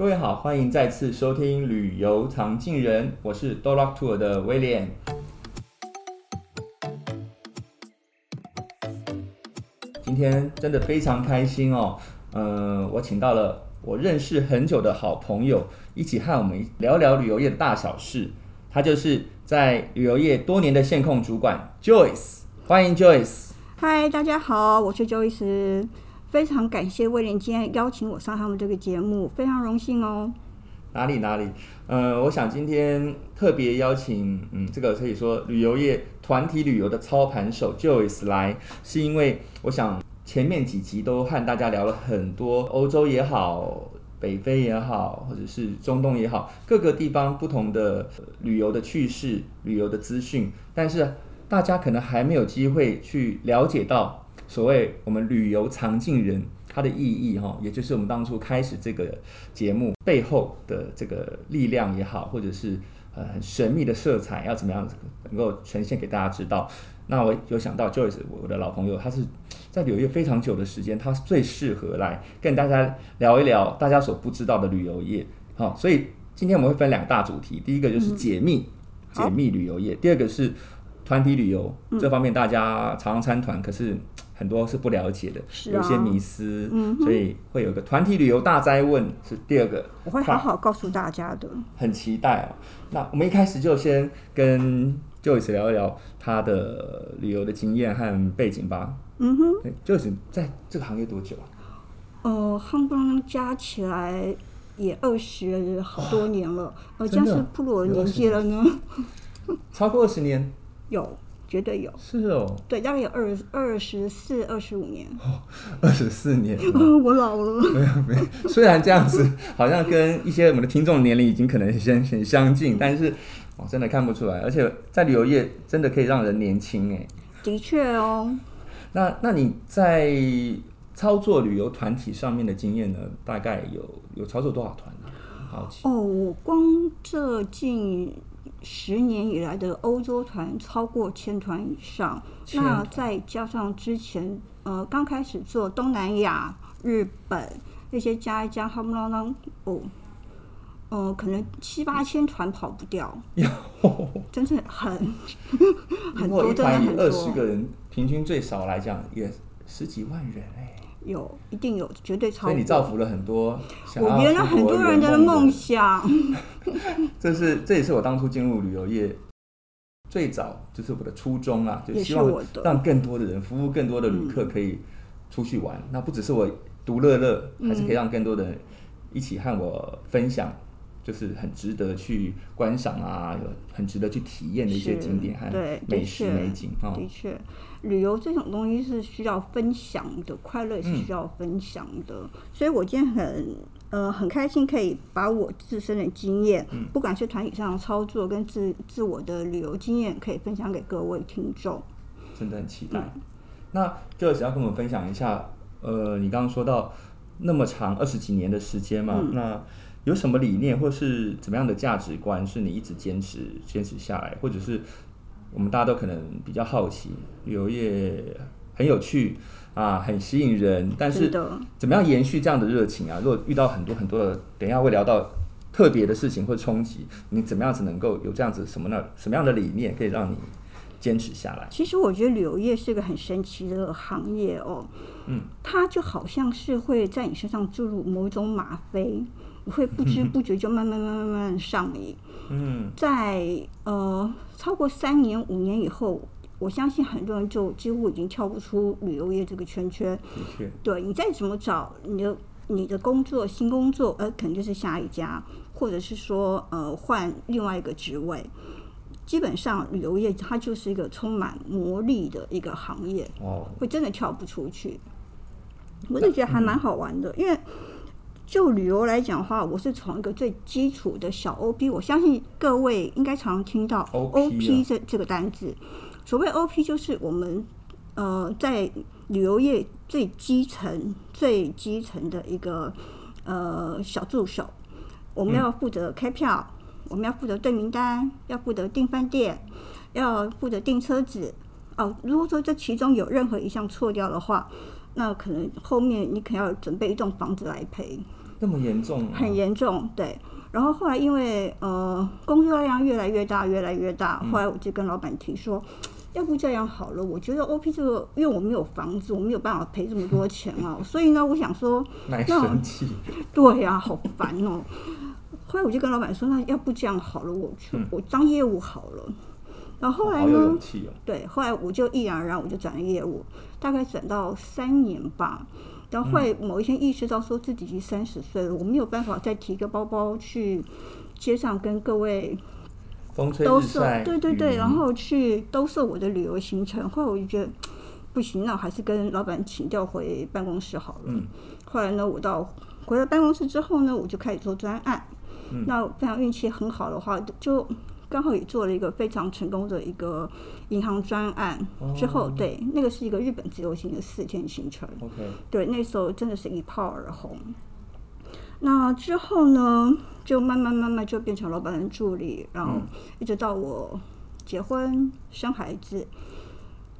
各位好，欢迎再次收听《旅游藏镜人》，我是 Dolock Tour 的威廉。今天真的非常开心哦，嗯、我请到了我认识很久的好朋友，一起和我们聊聊旅游业的大小事。他就是在旅游业多年的线控主管 Joyce，欢迎 Joyce。嗨，大家好，我是 Joyce。非常感谢威廉今天邀请我上他们这个节目，非常荣幸哦。哪里哪里，呃，我想今天特别邀请，嗯，这个可以说旅游业团体旅游的操盘手 Joyce 来，是因为我想前面几集都和大家聊了很多欧洲也好，北非也好，或者是中东也好，各个地方不同的旅游的趣事、旅游的资讯，但是大家可能还没有机会去了解到。所谓我们旅游常进人，它的意义哈，也就是我们当初开始这个节目背后的这个力量也好，或者是呃很神秘的色彩，要怎么样能够呈现给大家知道。那我有想到 Joyce，我的老朋友，他是在旅游业非常久的时间，他最适合来跟大家聊一聊大家所不知道的旅游业。好，所以今天我们会分两大主题，第一个就是解密，嗯、解密旅游业；第二个是团体旅游，嗯、这方面大家常常参团，可是。很多是不了解的，有些迷思，嗯、所以会有个团体旅游大灾问是第二个，我会好好告诉大家的。很期待哦。那我们一开始就先跟 Joyce 聊一聊他的旅游的经验和背景吧。嗯哼，Joyce 在这个行业多久啊？呃，夯不啷加起来也二十好多年了，呃，这样是步入年纪了呢？超过二十年？有。绝对有，是哦，对，大概有二二十四、二十五年，二十四年，我老了，没有没有，虽然这样子好像跟一些我们的听众年龄已经可能很很相近，但是我真的看不出来，而且在旅游业真的可以让人年轻哎，的确哦，那那你在操作旅游团体上面的经验呢？大概有有操作多少团呢？好奇哦，我光这近。十年以来的欧洲团超过千团以上，那再加上之前呃刚开始做东南亚、日本那些加一加，哈不啷啷哦，呃可能七八千团跑不掉，真是很 很多，真的很多。二十个人，平均最少来讲也十几万人哎。有，一定有，绝对超。所以你造福了很多，我圆了很多人的梦想。这是，这也是我当初进入旅游业最早，就是我的初衷啊，就希望让更多的人服务更多的旅客可以出去玩。嗯、那不只是我独乐乐，还是可以让更多的人一起和我分享。就是很值得去观赏啊，有很值得去体验的一些景点和美食美景啊。的确，旅游这种东西是需要分享的，快乐是需要分享的。嗯、所以我今天很呃很开心，可以把我自身的经验，嗯、不管是团体上的操作跟自自我的旅游经验，可以分享给各位听众。真的很期待。嗯、那就想要跟我们分享一下，呃，你刚刚说到那么长二十几年的时间嘛，嗯、那。有什么理念或是怎么样的价值观是你一直坚持坚持下来，或者是我们大家都可能比较好奇，旅游业很有趣啊，很吸引人，但是怎么样延续这样的热情啊？如果遇到很多很多的，等一下会聊到特别的事情或冲击，你怎么样子能够有这样子什么呢？什么样的理念可以让你坚持下来？其实我觉得旅游业是个很神奇的行业哦，嗯，它就好像是会在你身上注入某一种吗啡。你会不知不觉就慢慢慢慢慢慢上瘾。嗯，在呃超过三年五年以后，我相信很多人就几乎已经跳不出旅游业这个圈圈。的确，对，你再怎么找你的你的工作新工作，呃，肯定是下一家，或者是说呃换另外一个职位。基本上旅游业它就是一个充满魔力的一个行业。哦，会真的跳不出去。我就觉得还蛮好玩的，嗯、因为。就旅游来讲的话，我是从一个最基础的小 OP，我相信各位应该常常听到 OP 这这个单字。所谓 OP 就是我们呃在旅游业最基层、最基层的一个呃小助手。我们要负责开票，我们要负责对名单，要负责订饭店，要负责订车子。哦，如果说这其中有任何一项错掉的话，那可能后面你可能要准备一栋房子来赔。那么严重、啊？很严重，对。然后后来因为呃工作量越来越大，越来越大，后来我就跟老板提说，嗯、要不这样好了，我觉得 OP 这个，因为我没有房子，我没有办法赔这么多钱啊，所以呢，我想说，那生气，对呀、啊，好烦哦。后来我就跟老板说，那要不这样好了，我去、嗯、我当业务好了。然后后来呢？哦、对，后来我就毅然而然我就转了业务，大概转到三年吧。然后会某一天意识到说自己已经三十岁了，我没有办法再提个包包去街上跟各位兜售，对对对，然后去兜售我的旅游行程。后来我就觉得不行，那我还是跟老板请调回办公室好了。嗯、后来呢，我到回到办公室之后呢，我就开始做专案。嗯、那非常运气很好的话，就。刚好也做了一个非常成功的一个银行专案之后，对，那个是一个日本自由行的四天行程。OK，对，那时候真的是一炮而红。那之后呢，就慢慢慢慢就变成老板的助理，然后一直到我结婚生孩子，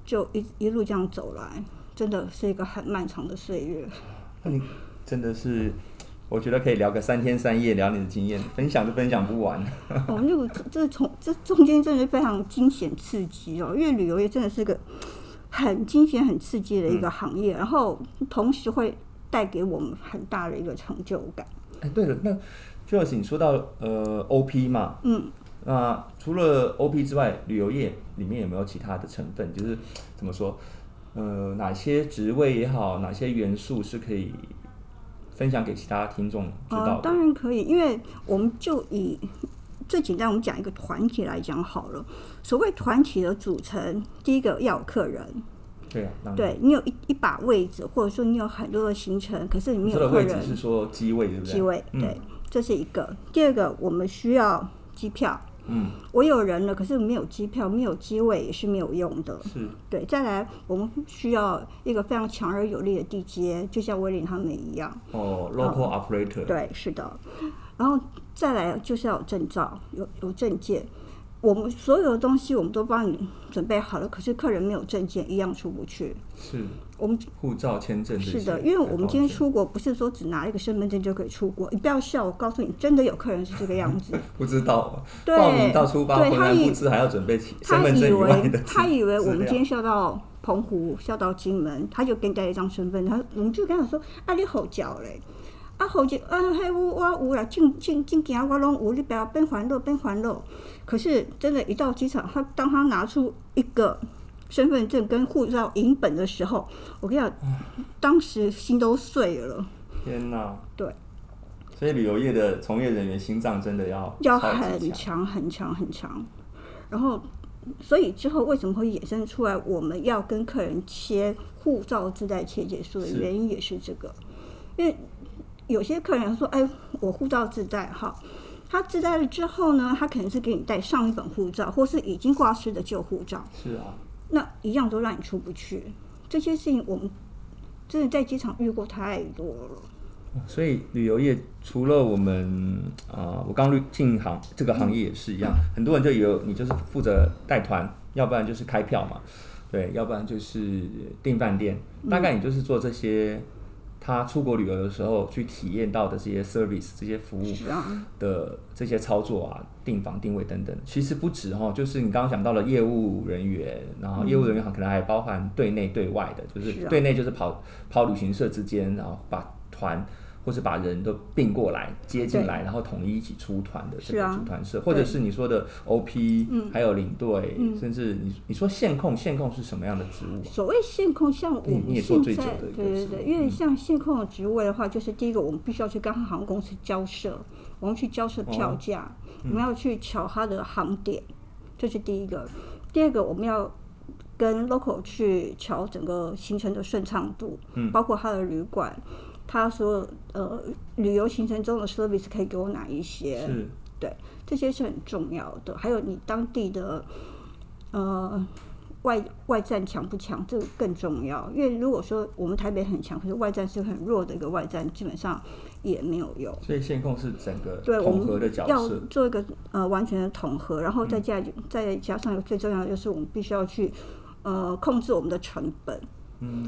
就一一路这样走来，真的是一个很漫长的岁月。那你真的是。我觉得可以聊个三天三夜，聊你的经验，分享都分享不完。我们就这从这中间真的是非常惊险刺激哦，因为旅游业真的是个很惊险、很刺激的一个行业，嗯、然后同时会带给我们很大的一个成就感。哎，对了，那就是你说到呃 OP 嘛，嗯，那除了 OP 之外，旅游业里面有没有其他的成分？就是怎么说，呃，哪些职位也好，哪些元素是可以？分享给其他听众知道、呃。当然可以，因为我们就以最简单，我们讲一个团体来讲好了。所谓团体的组成，第一个要有客人。对啊，对你有一一把位置，或者说你有很多的行程，可是你没有客人。位置是说机位，对不对？机位，对，嗯、这是一个。第二个，我们需要机票。嗯，我有人了，可是没有机票，没有机位也是没有用的。是，对。再来，我们需要一个非常强而有力的地接，就像威廉他们一样。哦，local operator。对，是的。然后再来就是要有证照，有有证件。我们所有的东西我们都帮你准备好了，可是客人没有证件，一样出不去。是。我们护照、签证是的，因为我们今天出国不是说只拿一个身份证就可以出国。你不要笑，我告诉你，真的有客人是这个样子。不知道，对报名到出发，回来不知还要准备身份证以外的他以为他以为我们今天是要到澎湖，是要到金门，他就给你带一张身份，他我们就跟他说：“啊，你好叫嘞，啊好叫啊，嘿我我有啦，进进进京我拢有，你不要变欢乐变欢乐。”可是真的，一到机场，他当他拿出一个。身份证跟护照影本的时候，我跟你讲，当时心都碎了。天哪！对，所以旅游业的从业人员心脏真的要要很强很强很强。然后，所以之后为什么会衍生出来我们要跟客人切护照自带切结书的原因也是这个，因为有些客人说：“哎，我护照自带哈。”他自带了之后呢，他可能是给你带上一本护照，或是已经挂失的旧护照。是啊。那一样都让你出不去，这些事情我们真的在机场遇过太多了。所以旅游业除了我们啊、呃，我刚进行这个行业也是一样，嗯、很多人就以为你就是负责带团，要不然就是开票嘛，对，要不然就是订饭店，大概你就是做这些。他出国旅游的时候去体验到的这些 service、这些服务的这些操作啊，订房、定位等等，其实不止哈，就是你刚刚讲到了业务人员，然后业务人员可能还包含对内对外的，就是对内就是跑跑旅行社之间，然后把团。或是把人都并过来接进来，然后统一一起出团的这个组团社，或者是你说的 OP，还有领队，甚至你你说线控，线控是什么样的职务？所谓线控，像我们现在，对对对，因为像线控的职位的话，就是第一个，我们必须要去跟航空公司交涉，我们去交涉票价，我们要去瞧它的航点，这是第一个。第二个，我们要跟 local 去瞧整个行程的顺畅度，包括他的旅馆。他说：“呃，旅游行程中的 service 可以给我哪一些？对，这些是很重要的。还有你当地的呃外外站强不强？这个更重要。因为如果说我们台北很强，可是外站是很弱的一个外站，基本上也没有用。所以线控是整个统合的角色，要做一个呃完全的统合，然后再加、嗯、再加上最重要的就是我们必须要去呃控制我们的成本。”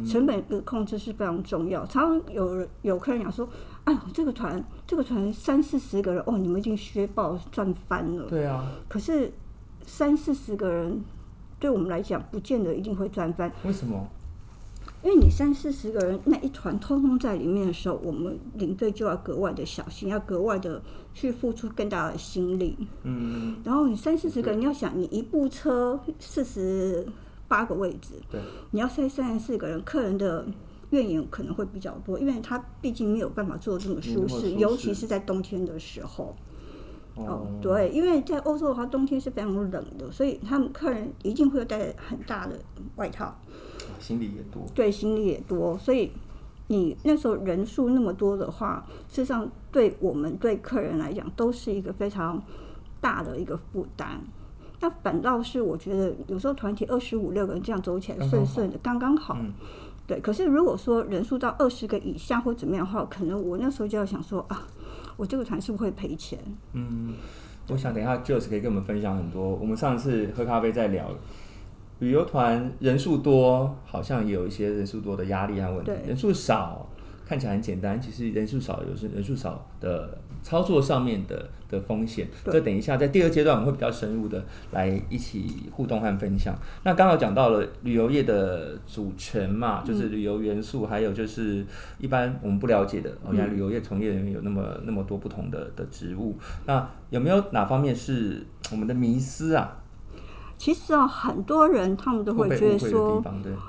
成本的控制是非常重要。常常有人有客人讲说：“哎呦，这个团这个团三四十个人哦，你们已经削爆赚翻了。对啊。可是三四十个人对我们来讲，不见得一定会赚翻。为什么？因为你三四十个人那一团通通在里面的时候，我们领队就要格外的小心，要格外的去付出更大的心力。嗯。然后你三四十个人，你要想，你一部车四十八个位置，对，你要塞三十四个人，客人的怨言可能会比较多，因为他毕竟没有办法做这么舒适，尤其是在冬天的时候。哦，哦，对，因为在欧洲的话，冬天是非常冷的，所以他们客人一定会有带很大的外套。行李也多，对，行李也多，所以你那时候人数那么多的话，事实上对我们对客人来讲都是一个非常大的一个负担。那反倒是我觉得有时候团体二十五六个人这样走起来顺顺的，刚刚好。嗯、对，可是如果说人数到二十个以下或怎么样的话，可能我那时候就要想说啊，我这个团是不是会赔钱？嗯，我想等一下 Joyce 可以跟我们分享很多。我们上次喝咖啡在聊。旅游团人数多，好像也有一些人数多的压力和问题。人数少，看起来很简单，其实人数少有时人数少的操作上面的的风险。对这等一下在第二阶段我们会比较深入的来一起互动和分享。那刚好讲到了旅游业的组成嘛，就是旅游元素，嗯、还有就是一般我们不了解的，哦，原来旅游业从业人员有那么那么多不同的的职务。那有没有哪方面是我们的迷思啊？其实啊，很多人他们都会觉得说，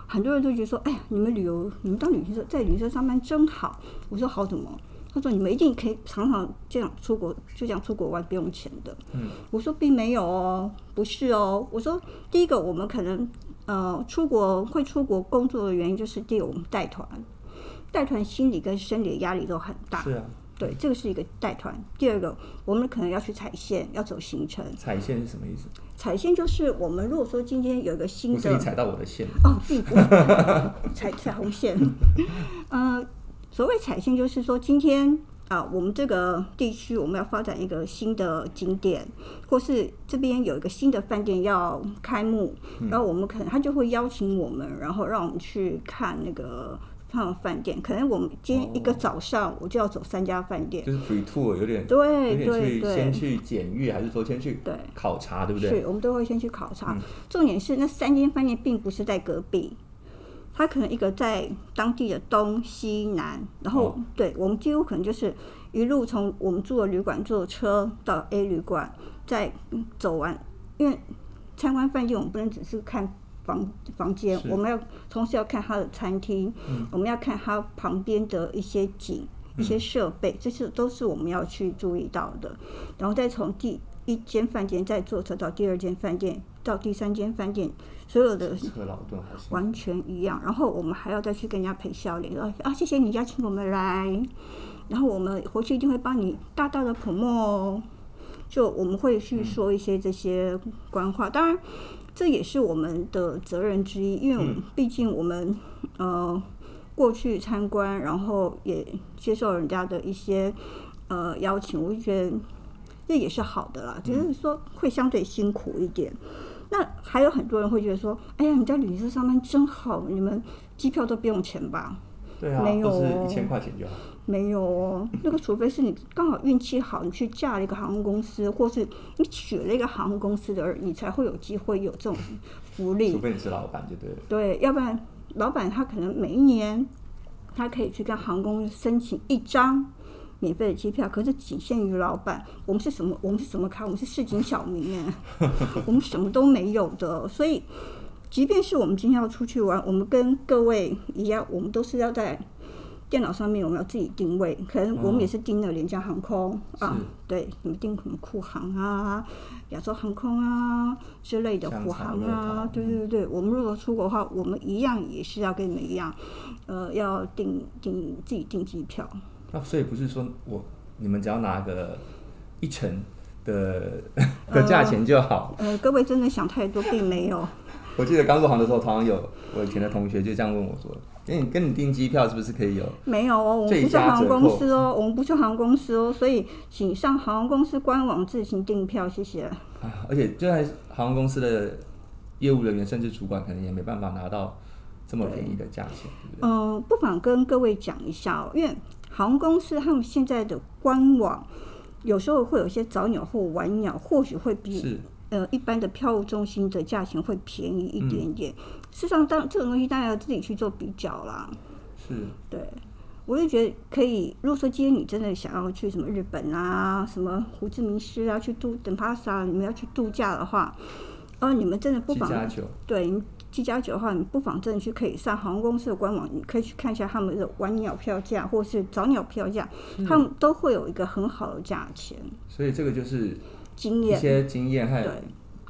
很多人都觉得说，哎呀，你们旅游，你们当旅行社在旅行社上班真好。我说好怎么？他说你们一定可以常常这样出国，就这样出国玩不用钱的。嗯，我说并没有哦，不是哦。我说第一个，我们可能呃出国会出国工作的原因，就是第一个我们带团，带团心理跟生理的压力都很大。是啊。对，这个是一个带团。第二个，我们可能要去踩线，要走行程。踩线是什么意思？踩线就是我们如果说今天有一个新的，不是你踩到我的线哦，并不踩 彩虹线。嗯、呃，所谓彩信就是说今天啊，我们这个地区我们要发展一个新的景点，或是这边有一个新的饭店要开幕，嗯、然后我们可能他就会邀请我们，然后让我们去看那个。看饭店，可能我们今天一个早上我就要走三家饭店，就是 free tour 有点对对对，先去检阅还是说先去对考察对不对？是，我们都会先去考察。嗯、重点是那三间饭店并不是在隔壁，它可能一个在当地的东西南，然后、哦、对我们几乎可能就是一路从我们住的旅馆坐车到 A 旅馆，再走完，因为参观饭店我们不能只是看。房房间，我们要同时要看它的餐厅，嗯、我们要看它旁边的一些景、嗯、一些设备，这些都是我们要去注意到的。然后再从第一间饭店再坐车到第二间饭店，到第三间饭店，所有的完全一样。然后我们还要再去跟人家赔笑脸，啊，谢谢你邀请我们来，然后我们回去一定会帮你大大的 promote 哦。就我们会去说一些这些官话，嗯、当然。这也是我们的责任之一，因为毕竟我们、嗯、呃过去参观，然后也接受人家的一些呃邀请，我就觉得这也是好的啦。只、就是说会相对辛苦一点。那还有很多人会觉得说：“哎呀，你在旅行社上班真好，你们机票都不用钱吧？”对啊，没有、一千块钱就好。没有哦，那个除非是你刚好运气好，你去嫁了一个航空公司，或是你娶了一个航空公司的儿，你才会有机会有这种福利。除非你是老板就对了。对，要不然老板他可能每一年他可以去跟航空申请一张免费的机票，可是仅限于老板。我们是什么？我们是什么卡？我们是市井小民哎，我们什么都没有的。所以，即便是我们今天要出去玩，我们跟各位一样，我们都是要在。电脑上面我们要自己定位，可能我们也是订了廉价航空、哦、啊，对，你们订什么酷航啊、亚洲航空啊之类的虎航啊，对对对，我们如果出国的话，我们一样也是要跟你们一样，呃，要订订自己订机票。那所以不是说我你们只要拿个一成的 的价钱就好呃？呃，各位真的想太多，并没有。我记得刚入行的时候，常常有我以前的同学就这样问我说。跟你跟你订机票是不是可以有？没有哦，我们不是航空公司哦，我们不是航空公司哦，所以请上航空公司官网自行订票，谢谢。啊，而且就在航空公司的业务人员甚至主管，可能也没办法拿到这么便宜的价钱，对不对？嗯，不妨跟各位讲一下哦，因为航空公司他们现在的官网有时候会有一些早鸟或晚鸟，或许会比呃一般的票务中心的价钱会便宜一点点。嗯、事实上，当这种东西大家要自己去做比较啦。是，对。我就觉得可以。如果说今天你真的想要去什么日本啊，什么胡志明市啊，去度等帕萨，你们要去度假的话，哦，你们真的不妨对，机加酒的话，你不妨真的去可以上航空公司的官网，你可以去看一下他们的晚鸟票价或是早鸟票价，他们都会有一个很好的价钱。所以这个就是经验，一些经验和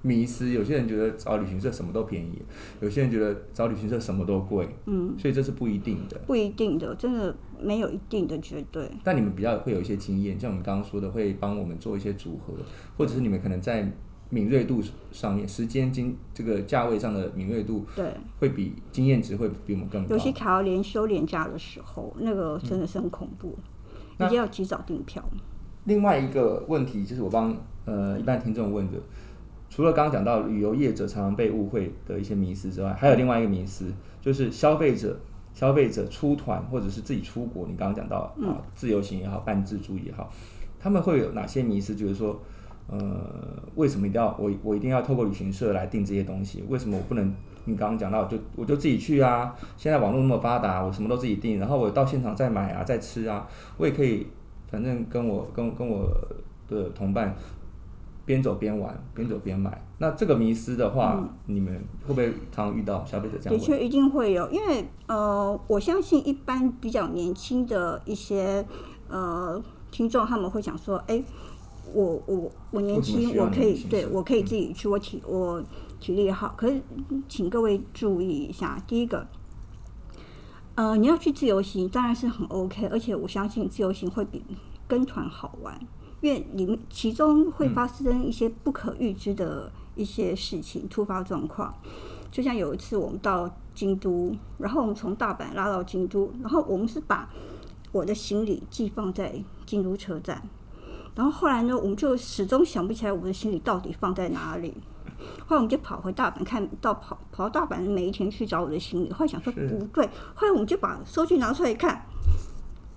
迷失，有些人觉得找旅行社什么都便宜，有些人觉得找旅行社什么都贵，嗯，所以这是不一定的，不一定的，真的没有一定的绝对。但你们比较会有一些经验，像我们刚刚说的，会帮我们做一些组合，或者是你们可能在敏锐度上面，时间经这个价位上的敏锐度，对，会比经验值会比我们更高。尤其卡到连休连假的时候，那个真的是很恐怖，一定要及早订票。另外一个问题就是我帮呃一般听众问的。除了刚刚讲到旅游业者常常被误会的一些迷思之外，还有另外一个迷思，就是消费者消费者出团或者是自己出国，你刚刚讲到啊，自由行也好，半自助也好，他们会有哪些迷思？就是说，呃，为什么一定要我我一定要透过旅行社来订这些东西？为什么我不能？你刚刚讲到，就我就自己去啊！现在网络那么发达，我什么都自己订，然后我到现场再买啊，再吃啊，我也可以，反正跟我跟跟我的同伴。边走边玩，边走边买。那这个迷失的话，嗯、你们会不会常常遇到消费者这样？的确，一定会有，因为呃，我相信一般比较年轻的一些呃听众，他们会想说：“哎，我我我年轻，我可以对我可以自己去，我体我体力好。”可是，请各位注意一下，第一个，呃，你要去自由行当然是很 OK，而且我相信自由行会比跟团好玩。因为里面其中会发生一些不可预知的一些事情，突发状况。就像有一次我们到京都，然后我们从大阪拉到京都，然后我们是把我的行李寄放在京都车站，然后后来呢，我们就始终想不起来我们的行李到底放在哪里。后来我们就跑回大阪，看到跑跑到大阪的每一天去找我的行李，后来想说不对，后来我们就把收据拿出来一看。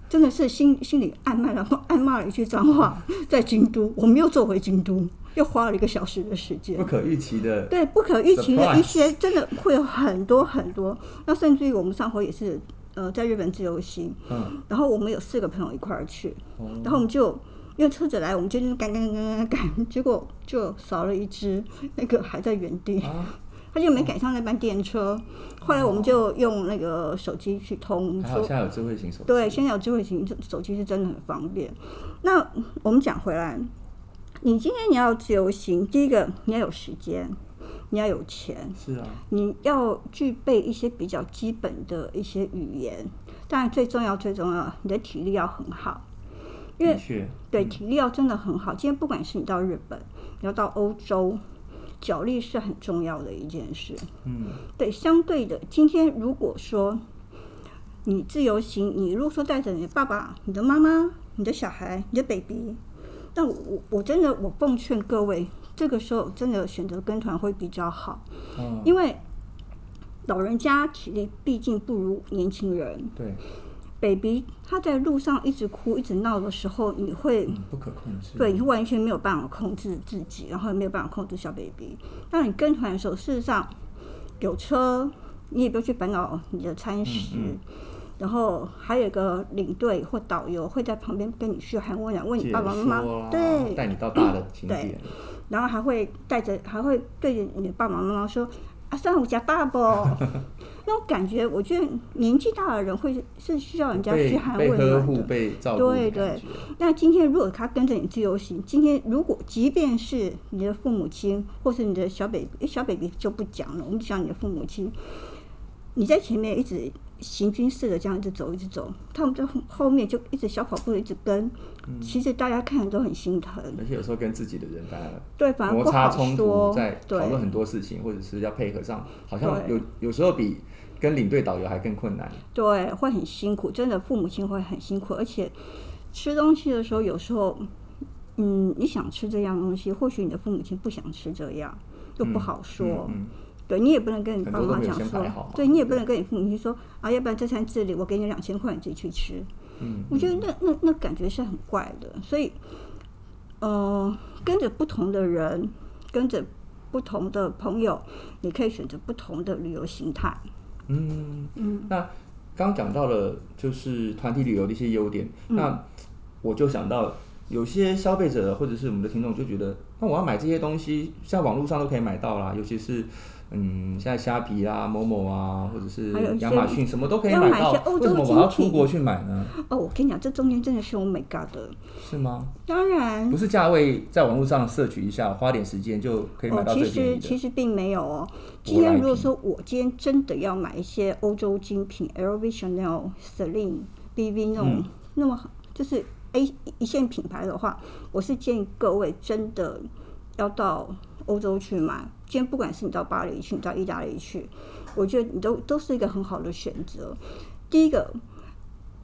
真的是心心里暗骂了，暗骂了一句脏话，在京都，我们又坐回京都，又花了一个小时的时间。不可预期的，对，不可预期的一些，真的会有很多很多。那甚至于我们上回也是，呃，在日本自由行，嗯，然后我们有四个朋友一块儿去，然后我们就因为车子来，我们就赶赶赶赶赶，结果就少了一只，那个还在原地。啊 他就没赶上那班电车，哦、后来我们就用那个手机去通。还好现在有智慧型手机。对，现在有智慧型手机是真的很方便。那我们讲回来，你今天你要自由行，第一个你要有时间，你要有钱，是啊，你要具备一些比较基本的一些语言，当然最重要最重要，你的体力要很好，因为对体力要真的很好。今天不管是你到日本，你要到欧洲。脚力是很重要的一件事。嗯，对，相对的，今天如果说你自由行，你如果说带着你的爸爸、你的妈妈、你的小孩、你的 baby，但我我真的我奉劝各位，这个时候真的选择跟团会比较好。嗯，因为老人家体力毕竟不如年轻人。对。baby，他在路上一直哭、一直闹的时候，你会、嗯、不可控制，对，你完全没有办法控制自己，然后也没有办法控制小 baby。当你跟团的时候，事实上有车，你也不用去烦恼你的餐食，嗯嗯、然后还有一个领队或导游会在旁边跟你嘘寒问暖，问你爸爸妈妈，对，带你到大的景点，对，然后还会带着，还会对着你的爸爸妈妈说。啊，上我家爸不？那种感觉，我觉得年纪大的人会是需要人家嘘寒问暖的，被照顾。对对。那今天如果他跟着你自由行，今天如果即便是你的父母亲，或是你的小 baby，小 baby 就不讲了，我们讲你的父母亲，你在前面一直。行军似的这样一直走，一直走，他们在后面就一直小跑步，一直跟。嗯、其实大家看着都很心疼。而且有时候跟自己的人反而对，反而摩擦冲突，在讨论很多事情，或者是要配合上，好像有有时候比跟领队导游还更困难。对，会很辛苦，真的父母亲会很辛苦，而且吃东西的时候，有时候，嗯，你想吃这样东西，或许你的父母亲不想吃这样，又不好说。嗯嗯对，你也不能跟你爸妈讲说，对，你也不能跟你父母亲说啊，要不然这餐自理，我给你两千块，你自己去吃。嗯，我觉得那那那感觉是很怪的，所以，呃，跟着不同的人，跟着不同的朋友，你可以选择不同的旅游形态。嗯嗯，那刚讲到了就是团体旅游的一些优点，嗯、那我就想到有些消费者或者是我们的听众就觉得，那我要买这些东西，在网络上都可以买到啦，尤其是。嗯，现在虾皮啊、某某啊，或者是亚马逊，什么都可以买到。买为什么我要出国去买呢？哦，我跟你讲，这中间真的是 Oh my God 的。是吗？当然。不是价位，在网络上摄取一下，花点时间就可以买到最便宜的。其实其实并没有哦。今天如果说我今天真的要买一些欧洲精品，LV、Chanel、Celine、BV 那种，嗯、那么就是 A 一线品牌的话，我是建议各位真的要到。欧洲去买，今天不管是你到巴黎去，你到意大利去，我觉得你都都是一个很好的选择。第一个，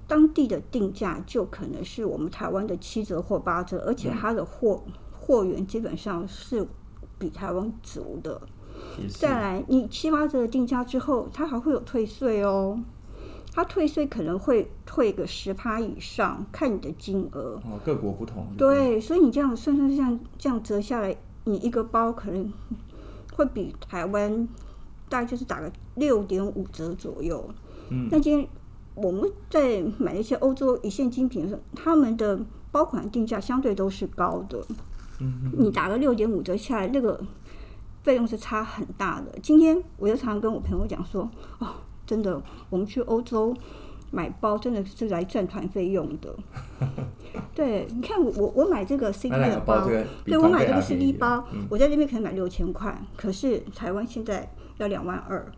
当地的定价就可能是我们台湾的七折或八折，而且它的货货源基本上是比台湾足的。再来，你七八折的定价之后，它还会有退税哦。它退税可能会退个十趴以上，看你的金额。哦，各国不同。对，所以你这样算算这样这样折下来。你一个包可能会比台湾大概就是打个六点五折左右。嗯，那今天我们在买一些欧洲一线精品的时候，他们的包款定价相对都是高的。嗯，你打个六点五折下来，那个费用是差很大的。今天我就常常跟我朋友讲说，哦，真的，我们去欧洲。买包真的是来赚团费用的，对，你看我我我买这个 CD 的包，对我买这个 CD 包，嗯、我在那边可能买六千块，可是台湾现在要两万二，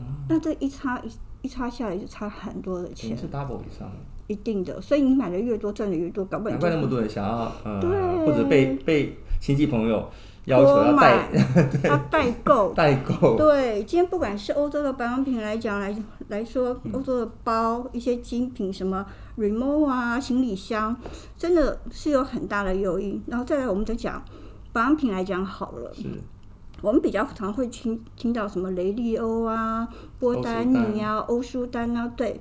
嗯、那这一差一一差下来就差很多的钱，是 double 以上，一定的，所以你买的越多赚的越多，搞不好难怪那么多人想要，呃，对或者被被亲戚朋友。要求要代，他代购，代购。对，今天不管是欧洲的保养品来讲来来说，欧洲的包一些精品，什么 remote 啊，行李箱，真的是有很大的诱因。然后再来，我们再讲保养品来讲好了，是，我们比较常会听听到什么雷利欧啊、波丹尼啊、欧舒丹啊，对，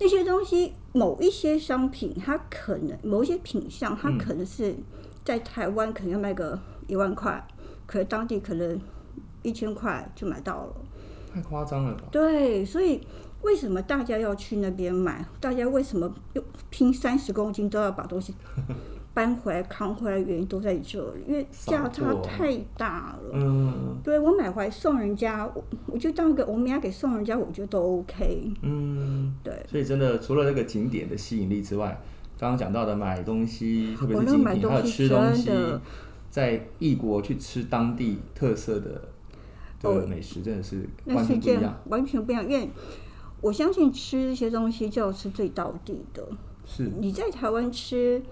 那些东西，某一些商品，它可能某一些品相，它可能是在台湾可能要卖个。一万块，可是当地可能一千块就买到了，太夸张了吧？对，所以为什么大家要去那边买？大家为什么又拼三十公斤都要把东西 搬回来扛回来？原因都在这里，因为价差太大了。嗯，对，我买回来送人家，我我就当个欧米亚给送人家，我觉得都 OK。嗯，对。所以真的除了那个景点的吸引力之外，刚刚讲到的买东西，特别是吃东西。在异国去吃当地特色的的美食，真的是完全不一样，完全不一样。因为我相信吃这些东西就要吃最道地的。是你在台湾吃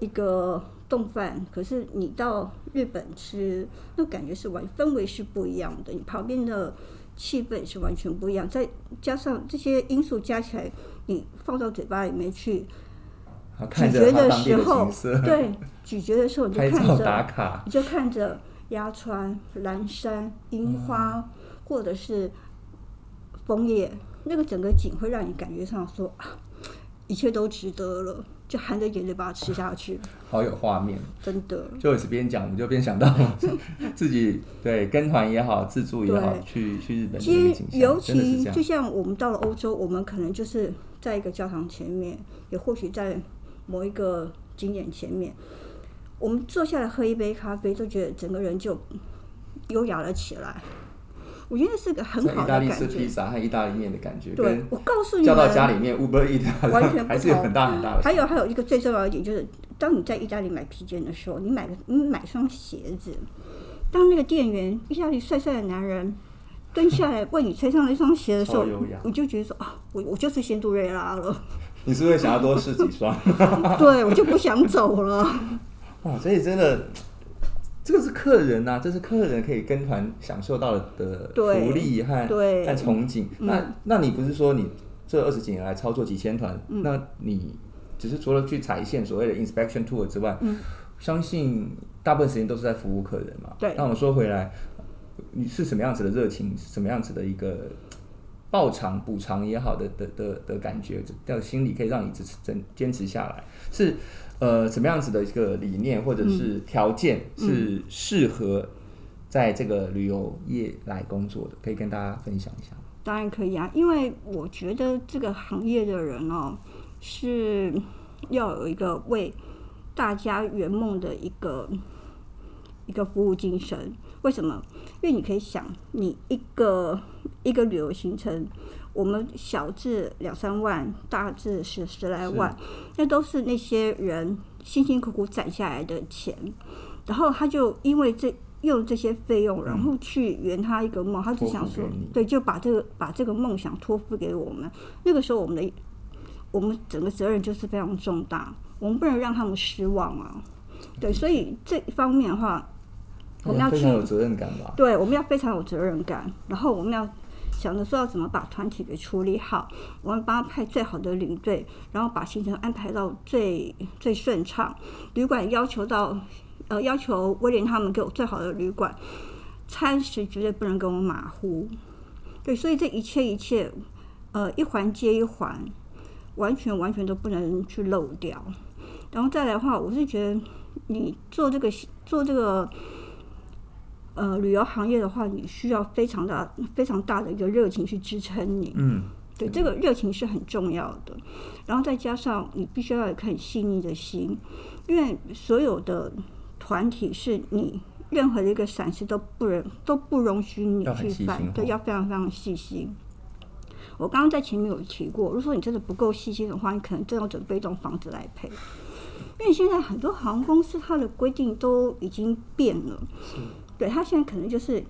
一个冻饭，可是你到日本吃，那感觉是完氛围是不一样的。你旁边的气氛是完全不一样，再加上这些因素加起来，你放到嘴巴里面去。咀嚼的时候，对，咀嚼的时候你就看着，你就看着鸭川、蓝山、樱花，嗯、或者是枫叶，那个整个景会让你感觉上说啊，一切都值得了，就含着眼泪把它吃下去。好有画面，真的。就是边讲，我就边想到 自己对跟团也好，自助也好，去去日本。其实，尤其就像我们到了欧洲，我们可能就是在一个教堂前面，也或许在。某一个景点前面，我们坐下来喝一杯咖啡，都觉得整个人就优雅了起来。我觉得是个很好的感觉。意大利吃披萨和意大利面的感觉，对，我告诉你，叫到家里面，Uber 完全还是有很大很大的。还有还有一个最重要一点就是，当你在意大利买披肩的时候，你买个你买双鞋子，当那个店员意大利帅帅的男人蹲下来为你穿上那双鞋的时候，我就觉得说啊，我我就是仙杜瑞拉了。你是不是想要多试几双？对，我就不想走了。哇，所以真的，这个是客人呐、啊，这是客人可以跟团享受到的福利和和憧憬。那那你不是说你这二十几年来操作几千团，嗯、那你只是除了去踩线所谓的 inspection tour 之外，嗯、相信大部分时间都是在服务客人嘛？对。那我们说回来，你是什么样子的热情？什么样子的一个？报偿补偿也好的的的的感觉，这样心理可以让你支持坚坚持下来，是呃什么样子的一个理念或者是条件是适合在这个旅游业来工作的？可以跟大家分享一下。当然可以啊，因为我觉得这个行业的人哦，是要有一个为大家圆梦的一个一个服务精神。为什么？因为你可以想，你一个一个旅游行程，我们小至两三万，大至十十来万，那都是那些人辛辛苦苦攒下来的钱，然后他就因为这。用这些费用，然后去圆他一个梦，他只想说，对，就把这个把这个梦想托付给我们。那个时候，我们的我们整个责任就是非常重大，我们不能让他们失望啊。对，所以这一方面的话，我们要去有责任感吧。对，我们要非常有责任感，然后我们要想着说要怎么把团体给处理好，我们帮他派最好的领队，然后把行程安排到最最顺畅，旅馆要求到。呃，要求威廉他们给我最好的旅馆，餐食绝对不能跟我马虎。对，所以这一切一切，呃，一环接一环，完全完全都不能去漏掉。然后再来的话，我是觉得你做这个做这个呃旅游行业的话，你需要非常大非常大的一个热情去支撑你。嗯，对，这个热情是很重要的。然后再加上你必须要有一颗很细腻的心，因为所有的。团体是你任何的一个闪失都不容都不容许你去犯，对，要非常非常细心。我刚刚在前面有提过，如果说你真的不够细心的话，你可能真要准备一栋房子来赔。因为现在很多航空公司它的规定都已经变了，对，他现在可能就是，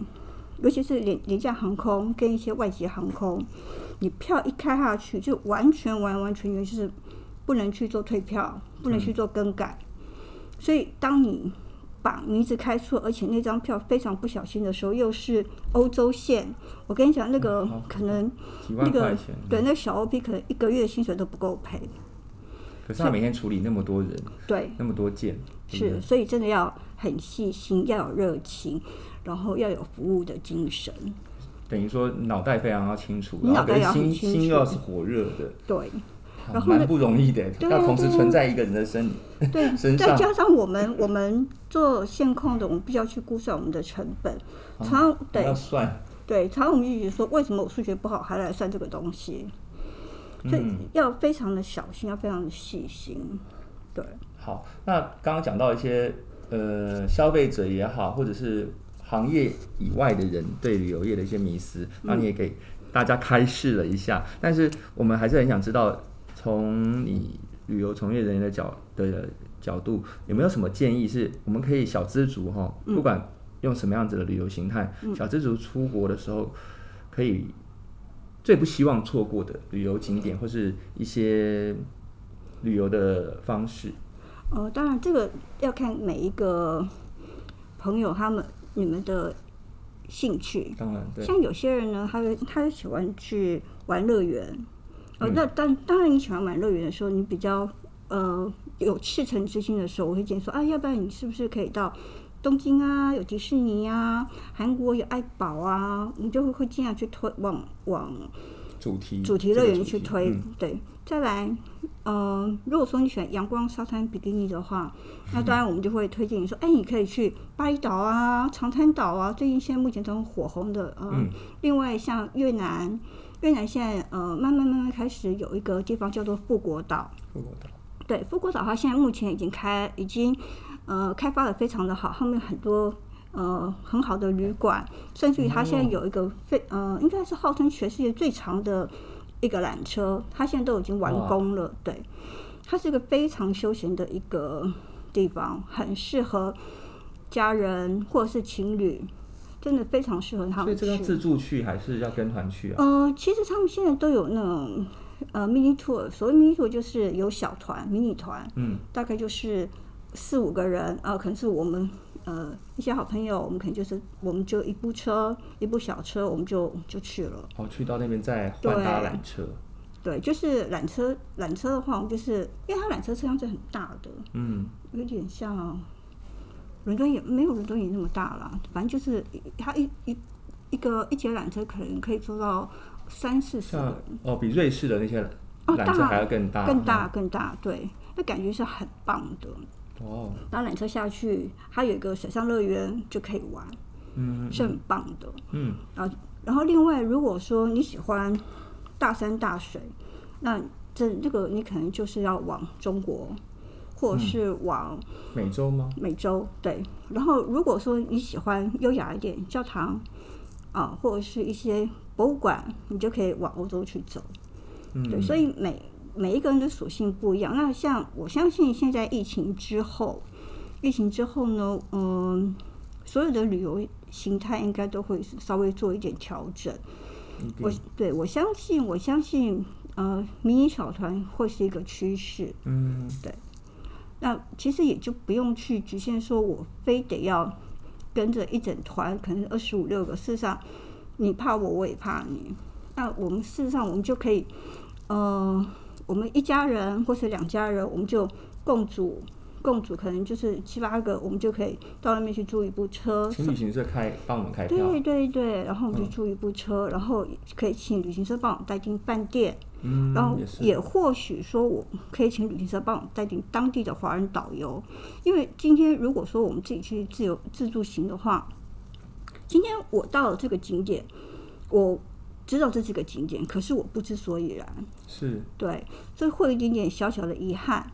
尤其是廉廉价航空跟一些外籍航空，你票一开下去就完全完完全全就是不能去做退票，不能去做更改，所以当你把名字开错，而且那张票非常不小心的时候，又是欧洲线。我跟你讲，那个可能那个对那小 OP 可能一个月薪水都不够赔。可是他每天处理那么多人，对，那么多件，是，所以真的要很细心，要有热情，然后要有服务的精神。等于说脑袋非常要清楚，你脑袋要清楚，心心又要是火热的，对。然后蛮不容易的，要同时存在一个人的身对 身上，再加上我们我们做线控的，我们必须要去估算我们的成本，常、啊、对要算对，常我们一直说，为什么我数学不好还来算这个东西？所以要非常的小心，要非常的细心。对，好，那刚刚讲到一些呃消费者也好，或者是行业以外的人对旅游业的一些迷思，那你也给大家开示了一下，嗯、但是我们还是很想知道。从你旅游从业人员的角的角度，有没有什么建议？是我们可以小资族哈，不管用什么样子的旅游形态，嗯、小资族出国的时候，可以最不希望错过的旅游景点或是一些旅游的方式。呃，当然这个要看每一个朋友他们你们的兴趣。当然，对。像有些人呢，他他喜欢去玩乐园。哦，那当当然，你喜欢玩乐园的时候，你比较呃有赤诚之心的时候，我会建议说，啊，要不然你是不是可以到东京啊，有迪士尼啊，韩国有爱宝啊，你就会会尽量去推往往主题主题乐园去推。嗯、对，再来，嗯、呃，如果说你喜欢阳光沙滩比基尼的话，那当然我们就会推荐你说，哎、欸，你可以去巴厘岛啊，长滩岛啊，最近现在目前都很火红的，呃、嗯，另外像越南。越南现在呃慢慢慢慢开始有一个地方叫做富国岛。富国岛。对，富国岛它现在目前已经开已经呃开发的非常的好，后面很多呃很好的旅馆，甚至于它现在有一个非呃应该是号称全世界最长的一个缆车，它现在都已经完工了。对，它是一个非常休闲的一个地方，很适合家人或者是情侣。真的非常适合他们。所以这个自助去还是要跟团去啊？呃，其实他们现在都有那种呃 mini tour，所谓 mini tour 就是有小团、迷你团，嗯，大概就是四五个人，呃，可能是我们呃一些好朋友，我们可能就是我们就一部车、一部小车，我们就就去了。哦，去到那边再换搭缆车。对，就是缆车，缆车的话，我们就是因为它缆车车厢是很大的，嗯，有点像。伦敦也没有伦敦也那么大了，反正就是它一一一个一节缆车可能可以坐到三四十个人。哦，比瑞士的那些缆车还要更大，更大，更大，对，那感觉是很棒的。哦，搭缆车下去，它有一个水上乐园就可以玩，嗯，是很棒的。嗯，啊，然后另外，如果说你喜欢大山大水，那这这个你可能就是要往中国，或者是往美洲吗？美洲，对。然后如果说你喜欢优雅一点，教堂啊，或者是一些博物馆，你就可以往欧洲去走。嗯，对，所以每。每一个人的属性不一样。那像我相信，现在疫情之后，疫情之后呢，嗯，所有的旅游形态应该都会稍微做一点调整。我对我相信，我相信，呃，迷你小团会是一个趋势。嗯，对。那其实也就不用去局限说，我非得要跟着一整团，可能二十五六个。事实上，你怕我，我也怕你。那我们事实上，我们就可以，呃。我们一家人或是两家人，我们就共组共组，可能就是七八个，我们就可以到那边去租一部车，请旅行社开帮我们开票。对对对，然后我们就租一部车，嗯、然后可以请旅行社帮我们带进饭店。嗯，然后也或许说我可以请旅行社帮我们带进当地的华人导游，因为今天如果说我们自己去自由自助行的话，今天我到了这个景点，我。知道这几个景点，可是我不知所以然。是，对，所以会有一点点小小的遗憾。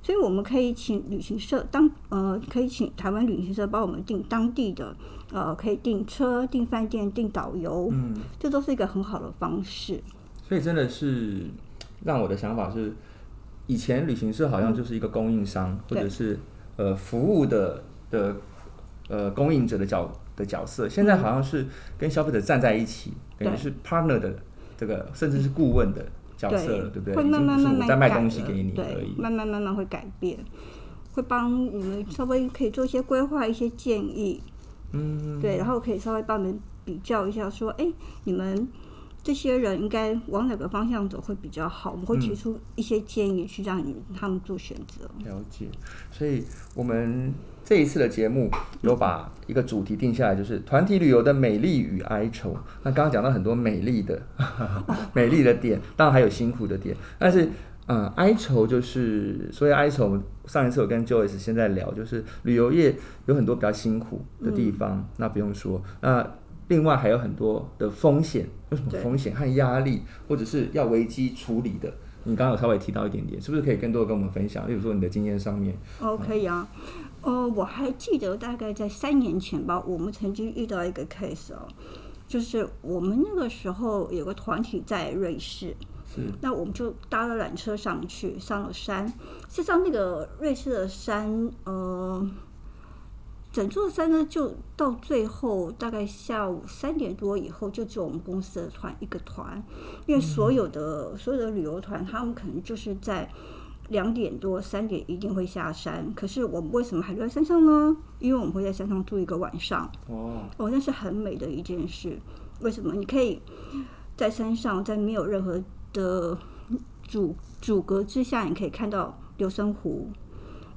所以我们可以请旅行社当呃，可以请台湾旅行社帮我们订当地的呃，可以订车、订饭店、订导游。嗯，这都是一个很好的方式。所以真的是让我的想法是，以前旅行社好像就是一个供应商，嗯、或者是呃服务的的呃供应者的角的角色，现在好像是跟消费者站在一起。等于是 partner 的这个，甚至是顾问的角色了，对，对不对？会慢慢慢慢在卖东西给你而已。对，慢慢慢慢会改变，会帮你们稍微可以做一些规划、一些建议。嗯，对，然后可以稍微帮你们比较一下，说，哎，你们这些人应该往哪个方向走会比较好？我们会提出一些建议，去让你他们做选择。了解，所以我们。这一次的节目有把一个主题定下来，就是团体旅游的美丽与哀愁。那刚刚讲到很多美丽的、美丽的点，当然还有辛苦的点。但是，嗯，哀愁就是，所以哀愁。上一次我跟 Joyce 现在聊，就是旅游业有很多比较辛苦的地方，那不用说。那另外还有很多的风险，有什么风险和压力，或者是要危机处理的？你刚刚有稍微提到一点点，是不是可以更多的跟我们分享？例如说你的经验上面。哦，可以啊。哦，我还记得大概在三年前吧，我们曾经遇到一个 case 哦，就是我们那个时候有个团体在瑞士，是，那我们就搭了缆车上去，上了山。事实际上，那个瑞士的山，呃，整座山呢，就到最后大概下午三点多以后，就只有我们公司的团一个团，因为所有的、嗯、所有的旅游团，他们可能就是在。两点多、三点一定会下山，可是我们为什么还留在山上呢？因为我们会在山上住一个晚上。哦，哦，那是很美的一件事。为什么？你可以在山上，在没有任何的阻阻隔之下，你可以看到流生湖，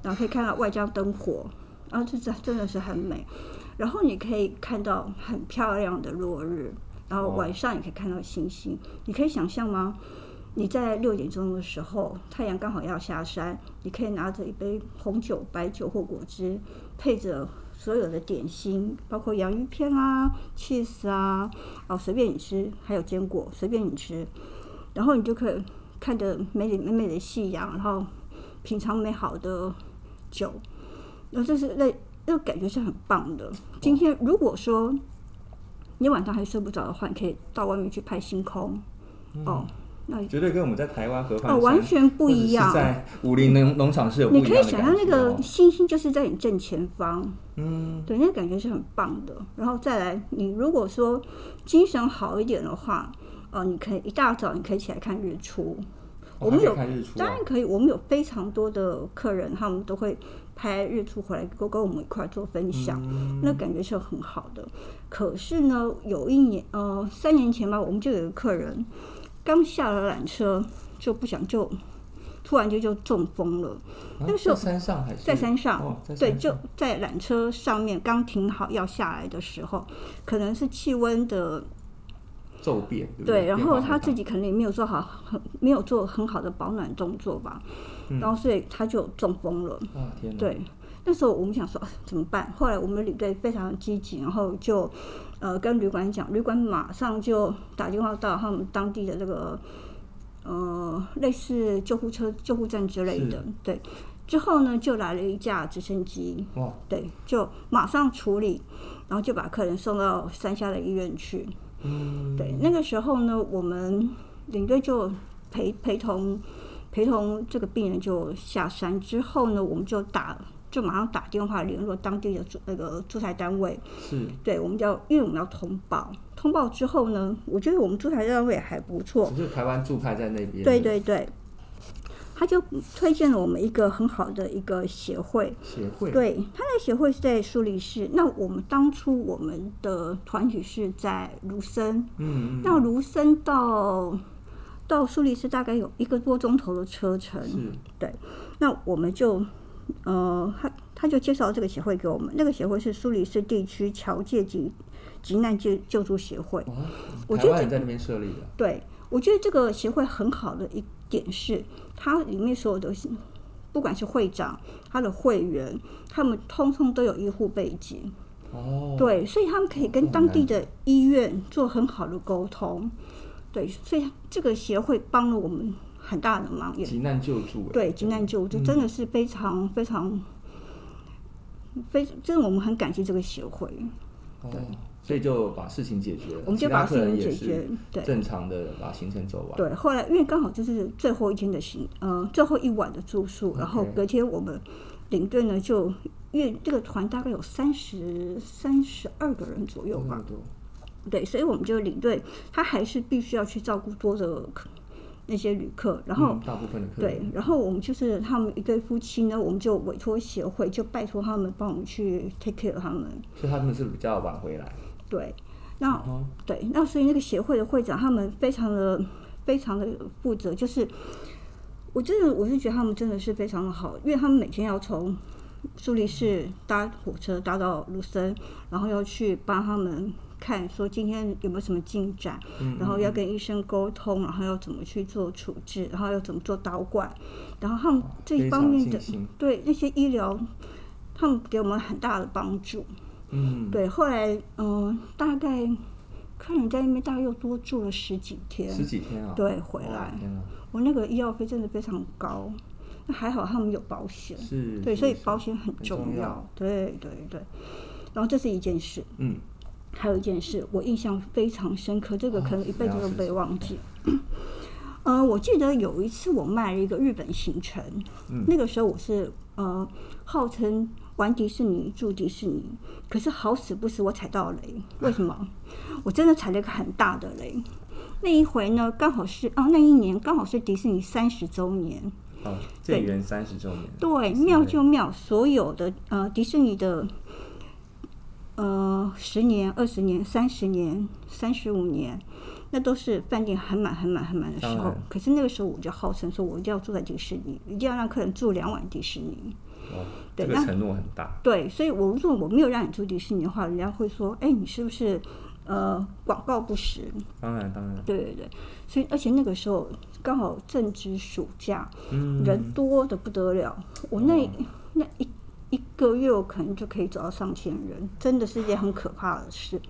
然后可以看到外江灯火，然后这真真的是很美。然后你可以看到很漂亮的落日，然后晚上也可以看到星星。你可以想象吗？你在六点钟的时候，太阳刚好要下山，你可以拿着一杯红酒、白酒或果汁，配着所有的点心，包括洋芋片啊、cheese 啊，哦，随便你吃，还有坚果，随便你吃，然后你就可以看着美美美美的夕阳，然后品尝美好的酒，那这是那那个感觉是很棒的。今天如果说你晚上还睡不着的话，你可以到外面去拍星空，哦。那绝对跟我们在台湾河畔哦完全不一样。在武林农农场是有。你可以想象那个星星就是在你正前方，嗯，对，那个感觉是很棒的。然后再来，你如果说精神好一点的话，呃，你可以一大早你可以起来看日出。哦、我们有看日出、啊，当然可以。我们有非常多的客人，他们都会拍日出回来，跟跟我们一块做分享，嗯、那感觉是很好的。可是呢，有一年，呃，三年前吧，我们就有一个客人。刚下了缆车就不想，就突然间就中风了。啊、那个时候在山上还是在山上？对，就在缆车上面刚停好要下来的时候，可能是气温的骤变，对，对，然后他自己可能也没有做好很没有做很好的保暖动作吧，嗯、然后所以他就中风了。啊天哪！对，那时候我们想说、啊、怎么办？后来我们旅队非常积极，然后就。呃，跟旅馆讲，旅馆马上就打电话到他们当地的那个呃类似救护车、救护站之类的，对。之后呢，就来了一架直升机，哇，对，就马上处理，然后就把客人送到山下的医院去。嗯，对，那个时候呢，我们领队就陪陪同陪同这个病人就下山，之后呢，我们就打。就马上打电话联络当地的那个驻台单位，是。对，我们要，因为我们要通报，通报之后呢，我觉得我们驻台单位还不错，就台湾驻派在那边，对对对，他就推荐了我们一个很好的一个协会，协会，对，他的协会是在苏黎世，那我们当初我们的团体是在卢森，嗯，嗯，那卢森到到苏黎世大概有一个多钟头的车程，是对，那我们就。呃，他他就介绍这个协会给我们，那个协会是苏黎世地区侨界及急难救救助协会。哦，我觉得在那边设立的。对，我觉得这个协会很好的一点是，它里面所有的，不管是会长、他的会员，他们通通都有医护背景。哦。对，所以他们可以跟当地的医院做很好的沟通。对，所以这个协会帮了我们。很大的忙，也急难救助，对，急难救助真的是非常非常非，真的我们很感谢这个协会。对，所以就把事情解决了，我们就把事情解决，对，正常的把行程走完。对，后来因为刚好就是最后一天的行，呃，最后一晚的住宿，然后隔天我们领队呢就因为这个团大概有三十三十二个人左右吧，对，所以我们就领队他还是必须要去照顾多的。那些旅客，然后、嗯、大部分的客对，然后我们就是他们一对夫妻呢，我们就委托协会，就拜托他们帮我们去 take care 他们。所以他们是比较晚回来。对，那、嗯、对，那所以那个协会的会长他们非常的非常的负责，就是我真的我是觉得他们真的是非常的好，因为他们每天要从苏黎世搭火车搭到卢森，然后要去帮他们。看说今天有没有什么进展，然后要跟医生沟通，然后要怎么去做处置，然后要怎么做导管，然后他们这一方面的对那些医疗，他们给我们很大的帮助。嗯，对，后来嗯、呃，大概看人在那边大概又多住了十几天，十几天啊，对，回来，我那个医药费真的非常高，那还好他们有保险，是，对，所以保险很重要，重要。对对对，然后这是一件事，嗯。还有一件事，我印象非常深刻，这个可能一辈子都不会忘记。嗯、呃，我记得有一次我卖了一个日本行程，嗯、那个时候我是呃号称玩迪士尼住迪士尼，可是好死不死我踩到雷，为什么？我真的踩了一个很大的雷。那一回呢，刚好是啊，那一年刚好是迪士尼三十周年，哦，建园三十周年，对，妙就妙，所有的呃迪士尼的。呃，十年、二十年、三十年、三十五年，那都是饭店很满、很满、很满的时候。可是那个时候，我就号称说，我一定要住在迪士尼，一定要让客人住两晚迪士尼。哦，对，这个承诺很大。对，所以我如果我没有让你住迪士尼的话，人家会说，哎，你是不是呃广告不实？当然，当然。对对对，所以而且那个时候刚好正值暑假，嗯，人多的不得了。我那、哦、那一。一个月我可能就可以走到上千人，真的是一件很可怕的事。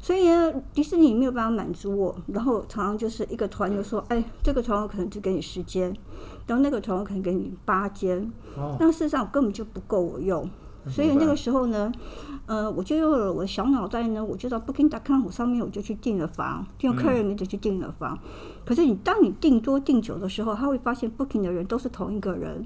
所以呢，迪士尼没有办法满足我，然后常常就是一个团就说：“哎，这个团我可能只给你十间，然后那个团我可能给你八间。哦”但事实上根本就不够我用。所以那个时候呢，呃，我就用了我的小脑袋呢，我就到 Booking.com 上面我就去订了房，用客人名字去订了房。嗯、可是你当你订多订久的时候，他会发现 Booking 的人都是同一个人。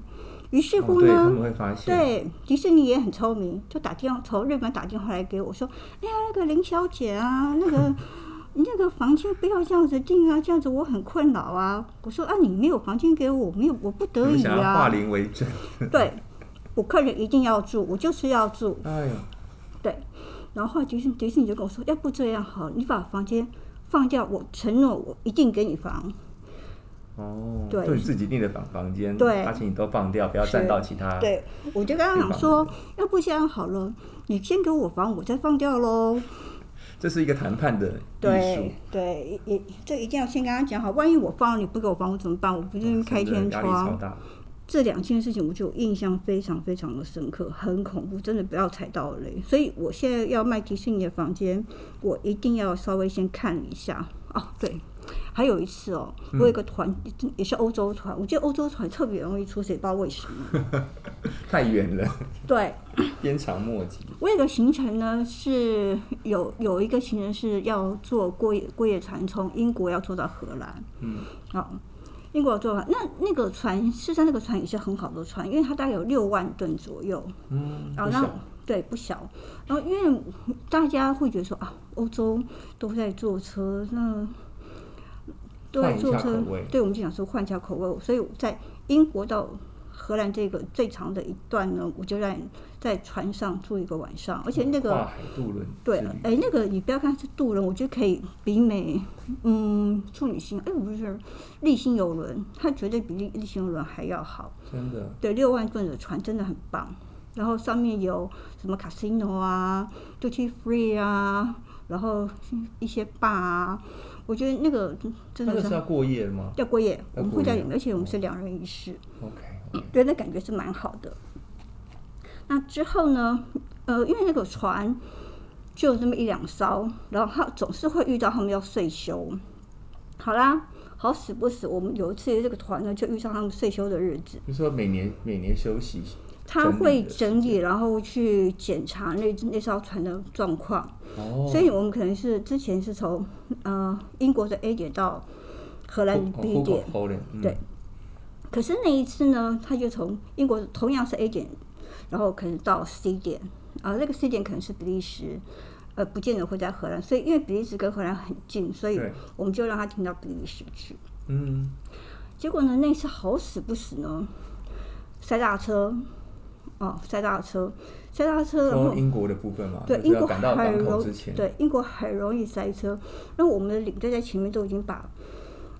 于是乎呢，哦、对，对，迪士尼也很聪明，就打电话从日本打电话来给我说：“哎呀，那个林小姐啊，那个 那个房间不要这样子订啊，这样子我很困扰啊。”我说：“啊，你没有房间给我，没有，我不得已啊。”化零为整。对，我客人一定要住，我就是要住。哎呀，对。然后迪士迪士尼就跟我说：“要不这样好，你把房间放掉，我承诺我一定给你房。”哦，对，就你自己订的房房间，对，而且你都放掉，不要占到其他。对，我就刚刚讲说，要不这样好了，你先给我房，我再放掉喽。这是一个谈判的艺术。对对，也这一定要先跟他讲好，万一我放了你不给我房，我怎么办？我不是开天窗。这两件事情我就印象非常非常的深刻，很恐怖，真的不要踩到雷。所以我现在要卖迪士尼的房间，我一定要稍微先看一下。哦，对，还有一次哦，我有一个团、嗯、也是欧洲团，我觉得欧洲团特别容易出水，不知道为什么。太远了。对。鞭长莫及。我有个行程呢，是有有一个行程是要坐过夜过夜船，从英国要坐到荷兰。嗯。好。英国做法，那那个船，事实上那个船也是很好的船，因为它大概有六万吨左右。嗯，然后那对不小。然后因为大家会觉得说啊，欧洲都在坐车，那都在坐车，对，我们就想说换一下口味。所以在英国到荷兰这个最长的一段呢，我就在在船上住一个晚上，而且那个跨海渡轮，对，哎，那个你不要看是渡轮，我觉得可以比美，嗯，处女星，哎，不是，丽星游轮，它绝对比丽丽星游轮还要好，真的，对，六万吨的船真的很棒，然后上面有什么 casino 啊，duty free 啊，然后一些 bar 啊，我觉得那个真的是，要过夜吗？要过夜，我们会在里面，而且我们是两人一室，OK。对，那感觉是蛮好的。那之后呢？呃，因为那个船就那么一两艘，然后他总是会遇到他们要税休。好啦，好死不死，我们有一次这个团呢，就遇上他们税休的日子。就是说每年每年休息，他会整理，然后去检查那那艘船的状况。哦。所以我们可能是之前是从呃英国的 A 点到荷兰的 B 点，嗯、对。可是那一次呢，他就从英国同样是 A 点，然后可能到 C 点啊，那个 C 点可能是比利时，呃，不见得会在荷兰，所以因为比利时跟荷兰很近，所以我们就让他停到比利时去。嗯，结果呢，那次好死不死呢，塞大车，哦，塞大车，塞大车。从英国的部分嘛，对，英国很容易，对，英国很容易塞车，那我们的领队在前面都已经把。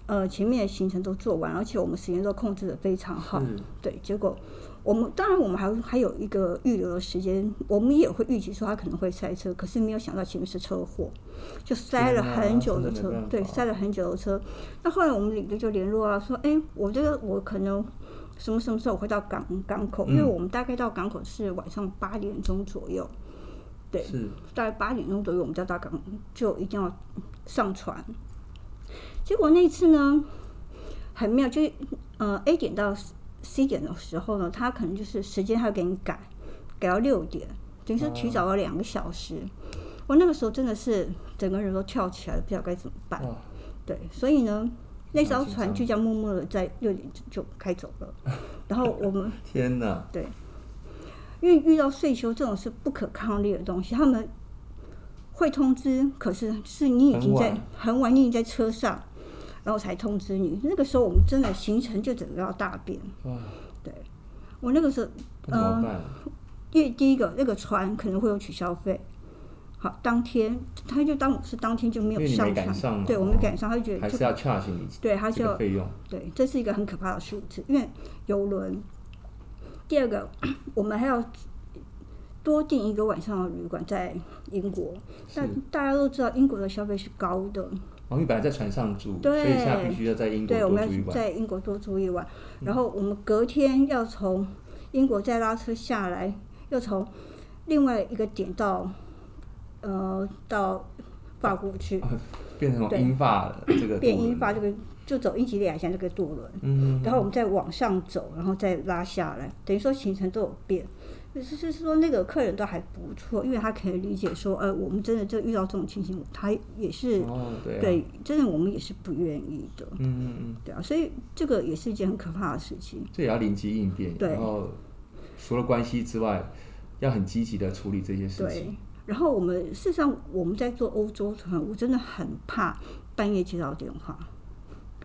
呃，前面的行程都做完，而且我们时间都控制的非常好。对，结果我们当然我们还还有一个预留的时间，我们也会预计说他可能会塞车，可是没有想到前面是车祸，就塞了很久的车。对，塞了很久的车。那后来我们领队就联络啊，说：“哎，我觉得我可能什么什么时候会到港港口？因为我们大概到港口是晚上八点钟左右。对，是大概八点钟左右，我们就要到港就一定要上船。”结果那次呢，很妙，就呃 A 点到 C 点的时候呢，他可能就是时间他会给你改，改到六点，等于是提早了两个小时。我那个时候真的是整个人都跳起来了，不知道该怎么办。对，所以呢，那艘船就这样默默的在六点就开走了。然后我们 天哪，对，因为遇到税修这种是不可抗力的东西，他们会通知，可是是你已经在很晚，你已经在车上。然后才通知你，那个时候我们真的行程就整个要大变。哇，对，我那个时候，嗯，因为第一个那个船可能会有取消费，好，当天他就当是当天就没有上船，上对，我没赶上，他就觉得还是要 charge 你，对，他就要费用，对，这是一个很可怕的数字，因为游轮。第二个，我们还要多订一个晚上的旅馆在英国，但大家都知道英国的消费是高的。我们本来在船上住，对，所以现在必须要在英国多住一晚。对，我们要在英国多住一晚，然后我们隔天要从英国再拉车下来，又从另外一个点到呃到法国去，啊、变成英法了这个变英法这个就走英吉利海峡这个渡轮，嗯，然后我们再往上走，然后再拉下来，等于说行程都有变。就是是说那个客人都还不错，因为他可以理解说，呃，我们真的就遇到这种情形，他也是，哦对，啊、对，真的我们也是不愿意的，嗯嗯嗯，对啊，所以这个也是一件很可怕的事情。这也要临机应变，对，然后除了关系之外，要很积极的处理这些事情。对，然后我们事实上我们在做欧洲团，我真的很怕半夜接到电话。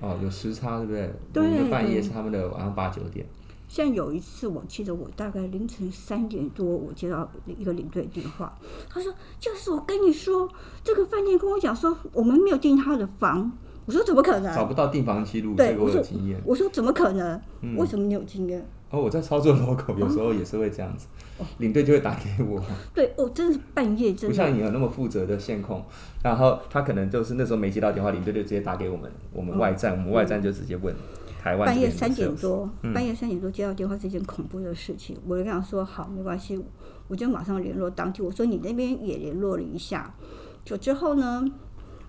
哦，有时差对不对？对，半夜是他们的晚上八九点。像有一次，我记得我大概凌晨三点多，我接到一个领队电话，他说：“就是我跟你说，这个饭店跟我讲说，我们没有订他的房，我说怎么可能？找不到订房记录，对，我有经验。我说怎么可能？嗯、为什么你有经验？哦，我在操作 logo，有时候也是会这样子，哦、领队就会打给我。对，哦，真的是半夜，真的。不像你有那么负责的线控，然后他可能就是那时候没接到电话，领队就直接打给我们，我们外站，嗯、我们外站就直接问。台湾半夜三点多，嗯、半夜三点多接到电话是一件恐怖的事情。我就跟他说好，没关系，我就马上联络当地。我说你那边也联络了一下，就之后呢，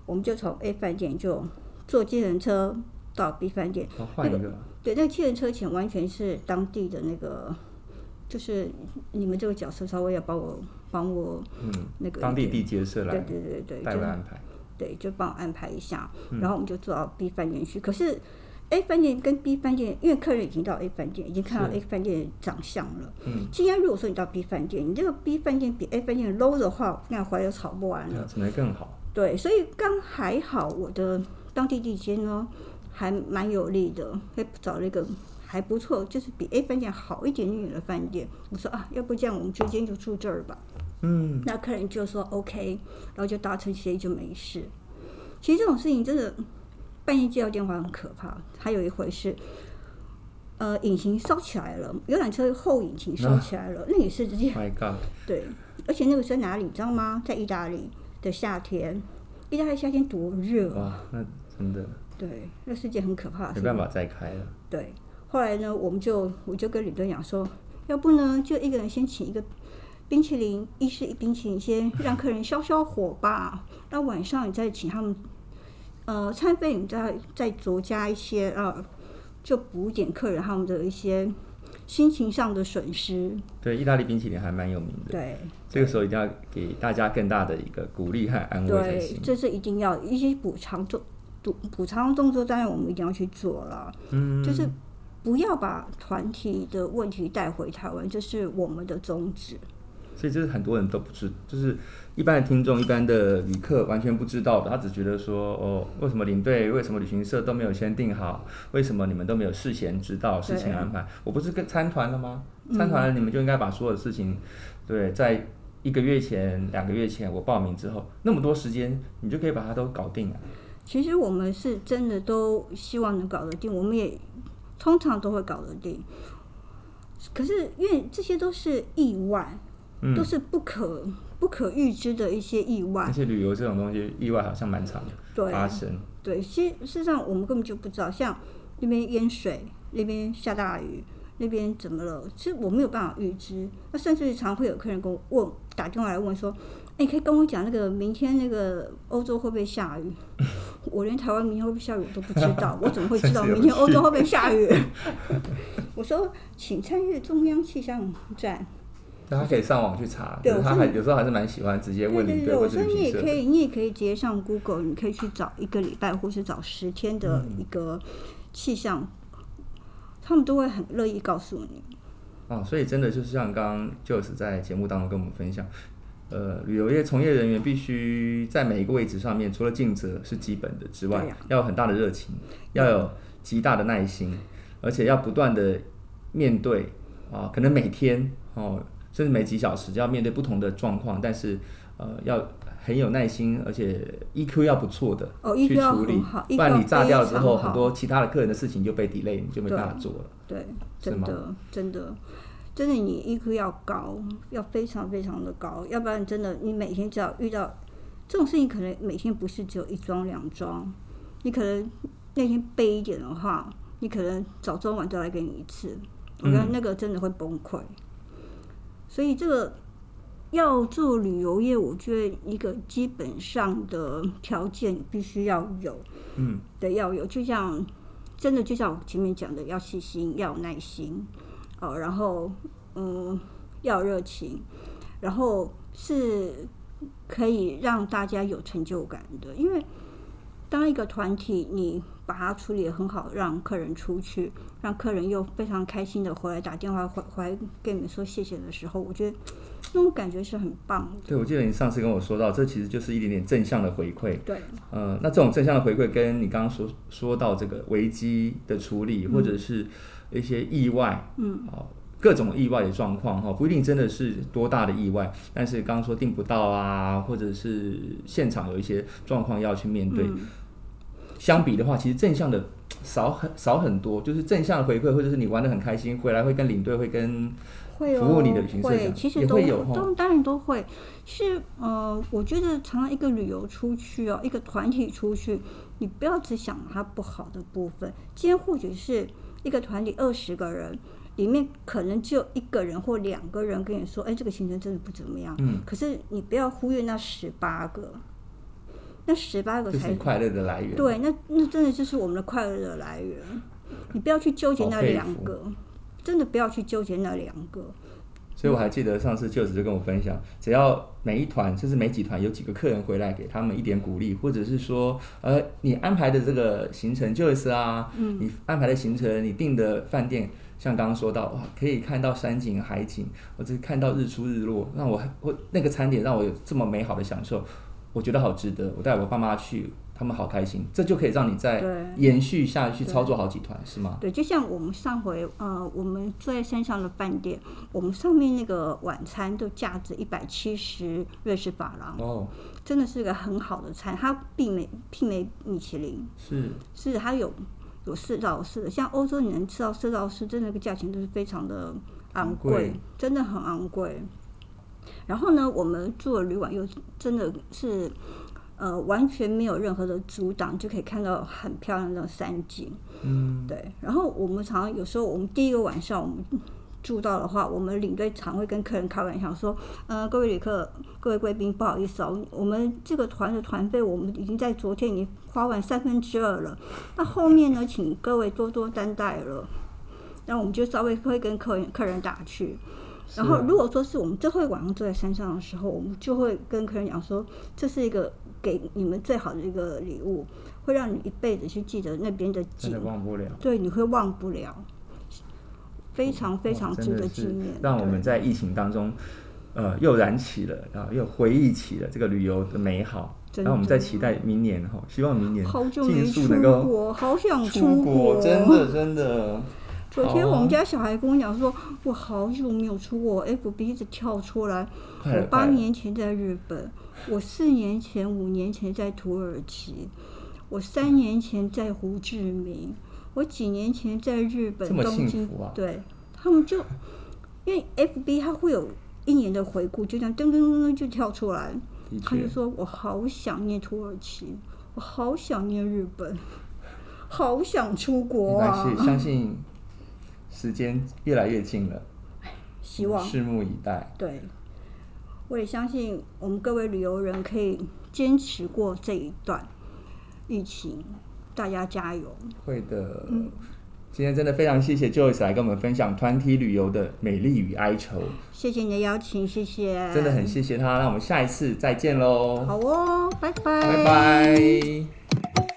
我们就从 A 饭店就坐计程车到 B 饭店。换一个。那个、对，那个计程车钱完全是当地的那个，就是你们这个角色稍微要帮我帮我，嗯，那个当地地接社来，对对对对，代为安排，对，就帮我安排一下，然后我们就坐到 B 饭店去。可是。A 饭店跟 B 饭店，因为客人已经到 A 饭店，已经看到 A 饭店的长相了。嗯。今天如果说你到 B 饭店，你这个 B 饭店比 A 饭店 low 的话，那怀疑吵不完了。只能更好？对，所以刚还好，我的当地地接呢还蛮有利的，还找了一个还不错，就是比 A 饭店好一点点的饭店。我说啊，要不这样，我们今天就住这儿吧。嗯。那客人就说 OK，然后就达成协议就没事。其实这种事情真的。半夜接到电话很可怕，还有一回是，呃，引擎烧起来了，游览车后引擎烧起来了，那，那也是直接。My God！对，而且那个在哪里，你知道吗？在意大利的夏天，意大利夏天多热啊！那真的。对，那是件很可怕的事。没办法再开了。对，后来呢，我们就我就跟李队讲说，要不呢，就一个人先请一个冰淇淋，一是一冰淇淋，先让客人消消火吧。那晚上你再请他们。呃，餐费你再再酌加一些啊，就补点客人他们的一些心情上的损失。对，意大利冰淇淋还蛮有名的。对，这个时候一定要给大家更大的一个鼓励和安慰才行。对，这是一定要一些补偿动补补偿动作，当然我们一定要去做了。嗯，就是不要把团体的问题带回台湾，这是我们的宗旨。所以这是很多人都不知，就是。一般的听众、一般的旅客完全不知道的，他只觉得说：“哦，为什么领队、为什么旅行社都没有先定好？为什么你们都没有事先知道、事前安排？我不是跟参团了吗？参团了，你们就应该把所有的事情，对，在一个月前、两个月前我报名之后，那么多时间，你就可以把它都搞定了。”其实我们是真的都希望能搞得定，我们也通常都会搞得定。可是因为这些都是意外，嗯、都是不可。不可预知的一些意外，而且旅游这种东西，意外好像蛮常的发生。对，其实事实上我们根本就不知道，像那边淹水，那边下大雨，那边怎么了？其实我没有办法预知。那甚至常会有客人跟我问，打电话来问说：“哎，可以跟我讲那个明天那个欧洲会不会下雨？” 我连台湾明天会不会下雨我都不知道，我怎么会知道明天欧洲会不会下雨？我说，请参阅中央气象站。他可以上网去查，对，他还有时候还是蛮喜欢直接问你。对，我说你也可以，你也可以直接上 Google，你可以去找一个礼拜或是找十天的一个气象，嗯、他们都会很乐意告诉你。哦，所以真的就是像刚刚 Joyce 在节目当中跟我们分享，呃，旅游业从业人员必须在每一个位置上面，除了尽责是基本的之外，啊、要有很大的热情，要有极大的耐心，而且要不断的面对啊，可能每天哦。甚至每几小时就要面对不同的状况，但是呃要很有耐心，而且 EQ 要不错的去处理，哦、不然你炸掉之后，很多其他的客人的事情就被 delay，你就没办法做了。对，真的真的真的，你 EQ 要高，要非常非常的高，要不然真的你每天只要遇到这种事情，可能每天不是只有一桩两桩，你可能那天背一点的话，你可能早中晚都来给你一次，我觉得那个真的会崩溃。所以这个要做旅游业，我觉得一个基本上的条件必须要有，嗯，对，要有，就像真的就像我前面讲的，要细心，要有耐心，哦，然后嗯，要热情，然后是可以让大家有成就感的，因为当一个团体你。把它处理的很好，让客人出去，让客人又非常开心的回来打电话回回来跟你们说谢谢的时候，我觉得那种感觉是很棒的。对，我记得你上次跟我说到，这其实就是一点点正向的回馈。对，呃，那这种正向的回馈，跟你刚刚说说到这个危机的处理，或者是一些意外，嗯，哦各种意外的状况哈，不一定真的是多大的意外，但是刚刚说订不到啊，或者是现场有一些状况要去面对。嗯相比的话，其实正向的少很少很多，就是正向的回馈，或者是你玩的很开心，回来会跟领队会跟服务你的旅行社会，其实都会有都当然都会。是呃，我觉得常常一个旅游出去哦，一个团体出去，你不要只想它不好的部分。今天或许是一个团体二十个人。里面可能只有一个人或两个人跟你说：“哎，这个行程真的不怎么样。”嗯，可是你不要忽略那十八个，那十八个才是快乐的来源。对，那那真的就是我们的快乐的来源。你不要去纠结那两个，真的不要去纠结那两个。所以我还记得上次舅子就跟我分享，只要每一团甚至每几团有几个客人回来，给他们一点鼓励，或者是说，呃，你安排的这个行程就是啊，嗯，你安排的行程，你订的饭店。像刚刚说到，哇，可以看到山景、海景，或者看到日出日落，让我我那个餐点让我有这么美好的享受，我觉得好值得。我带我爸妈去，他们好开心，这就可以让你再延续下去操作好几团，是吗？对，就像我们上回，呃，我们住在山上的饭店，我们上面那个晚餐都价值一百七十瑞士法郎哦，真的是个很好的餐，它媲美媲美米其林，是是它有。有四到四的，像欧洲你能吃到四到四，真的那个价钱都是非常的昂贵，贵真的很昂贵。然后呢，我们住的旅馆又真的是呃完全没有任何的阻挡，就可以看到很漂亮的山景。嗯，对。然后我们常常有时候，我们第一个晚上我们住到的话，我们领队常会跟客人开玩笑说：“呃，各位旅客，各位贵宾，不好意思哦，我们这个团的团费我们已经在昨天已经花完三分之二了，那后面呢，请各位多多担待了。”那我们就稍微会跟客人客人打趣。然后如果说是我们最后一晚上坐在山上的时候，我们就会跟客人讲说：“这是一个给你们最好的一个礼物，会让你一辈子去记得那边的景，真的忘不了。对，你会忘不了。”非常非常值得纪念，让我们在疫情当中，呃，又燃起了，然后又回忆起了这个旅游的美好。然后我们再期待明年哈，希望明年尽速能够好想出国，真的真的。昨天我们家小孩跟我讲说，我好久没有出过，FB 一直跳出来，我八年前在日本，我四年前、五年前在土耳其，我三年前在胡志明。我几年前在日本东京，啊、对他们就因为 FB 它会有一年的回顾，就这样噔噔噔噔就跳出来，他就说我好想念土耳其，我好想念日本，好想出国啊！相信时间越来越近了，希望拭目以待。对，我也相信我们各位旅游人可以坚持过这一段疫情。大家加油！会的。嗯，今天真的非常谢谢 Joyce 来跟我们分享团体旅游的美丽与哀愁。谢谢你的邀请，谢谢。真的很谢谢他，那我们下一次再见喽。好哦，拜拜。拜拜。